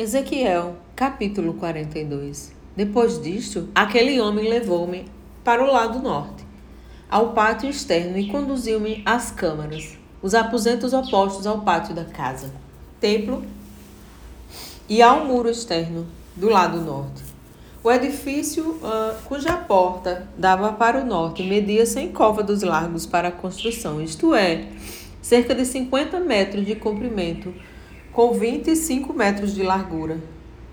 Ezequiel, capítulo 42. Depois disto, aquele homem levou-me para o lado norte, ao pátio externo, e conduziu-me às câmaras, os aposentos opostos ao pátio da casa, templo e ao muro externo do lado norte. O edifício, uh, cuja porta dava para o norte, media 100 côvados largos para a construção, isto é, cerca de 50 metros de comprimento com 25 metros de largura,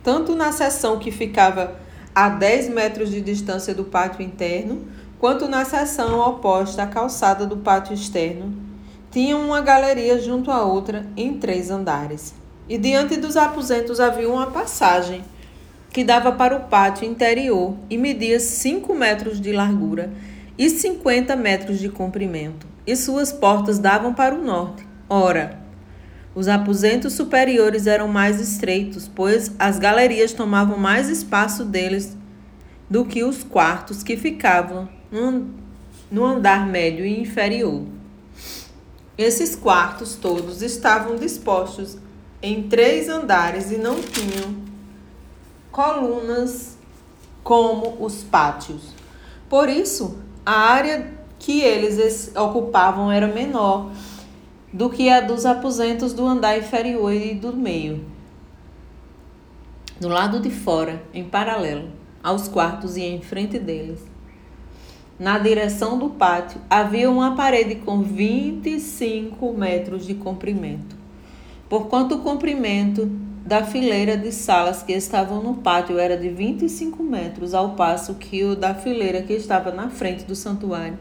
tanto na seção que ficava a 10 metros de distância do pátio interno, quanto na seção oposta à calçada do pátio externo. Tinha uma galeria junto à outra em três andares. E diante dos aposentos havia uma passagem que dava para o pátio interior e media 5 metros de largura e 50 metros de comprimento, e suas portas davam para o norte. Ora, os aposentos superiores eram mais estreitos, pois as galerias tomavam mais espaço deles do que os quartos que ficavam no andar médio e inferior. Esses quartos todos estavam dispostos em três andares e não tinham colunas como os pátios. Por isso, a área que eles ocupavam era menor do que a dos aposentos do andar inferior e do meio. Do lado de fora, em paralelo aos quartos e em frente deles, na direção do pátio, havia uma parede com 25 metros de comprimento. Por quanto o comprimento da fileira de salas que estavam no pátio era de 25 metros, ao passo que o da fileira que estava na frente do santuário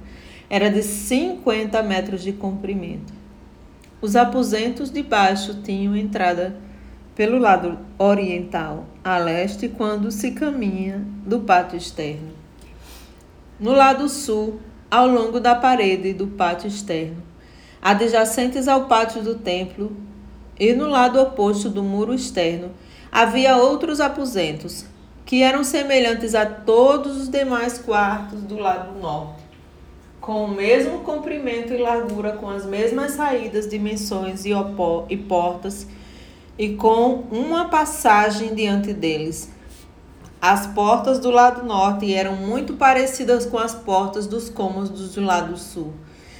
era de 50 metros de comprimento. Os aposentos de baixo tinham entrada pelo lado oriental, a leste, quando se caminha do pátio externo. No lado sul, ao longo da parede do pátio externo, adjacentes ao pátio do templo, e no lado oposto do muro externo, havia outros aposentos, que eram semelhantes a todos os demais quartos do lado norte com o mesmo comprimento e largura, com as mesmas saídas, dimensões e, e portas, e com uma passagem diante deles. As portas do lado norte eram muito parecidas com as portas dos cômodos do lado sul.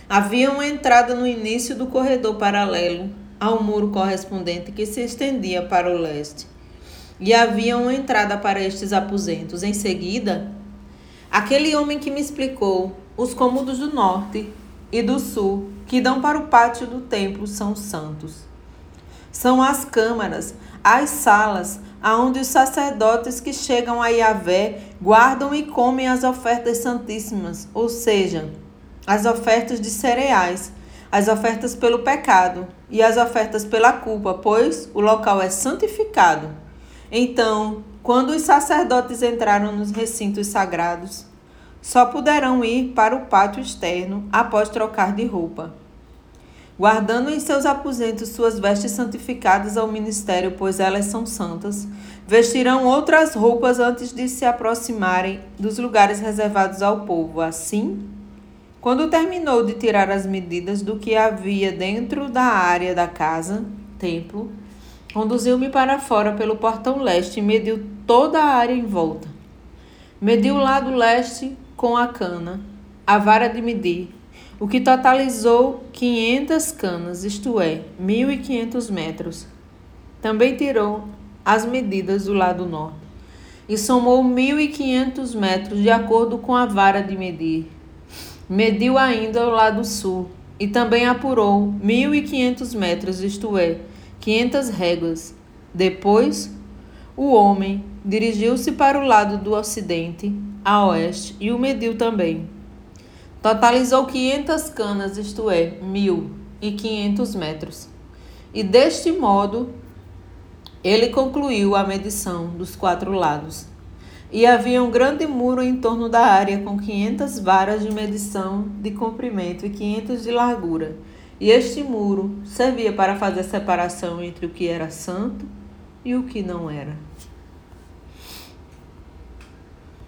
Havia uma entrada no início do corredor paralelo ao muro correspondente que se estendia para o leste. E havia uma entrada para estes aposentos. Em seguida, aquele homem que me explicou os cômodos do norte e do sul, que dão para o pátio do templo, são santos. São as câmaras, as salas, aonde os sacerdotes que chegam a Yahvé guardam e comem as ofertas santíssimas, ou seja, as ofertas de cereais, as ofertas pelo pecado e as ofertas pela culpa, pois o local é santificado. Então, quando os sacerdotes entraram nos recintos sagrados, só poderão ir para o pátio externo após trocar de roupa, guardando em seus aposentos suas vestes santificadas ao ministério, pois elas são santas. Vestirão outras roupas antes de se aproximarem dos lugares reservados ao povo. Assim, quando terminou de tirar as medidas do que havia dentro da área da casa, templo, conduziu-me para fora pelo portão leste e mediu toda a área em volta. Mediu o lado leste com a cana, a vara de medir, o que totalizou 500 canas, isto é, 1.500 metros. Também tirou as medidas do lado norte e somou 1.500 metros de acordo com a vara de medir. Mediu ainda o lado sul e também apurou 1.500 metros, isto é, 500 réguas. Depois, o homem dirigiu-se para o lado do ocidente a oeste e o mediu também. Totalizou 500 canas, isto é, 1.500 metros. E deste modo ele concluiu a medição dos quatro lados. E havia um grande muro em torno da área com 500 varas de medição de comprimento e 500 de largura. E este muro servia para fazer separação entre o que era santo e o que não era.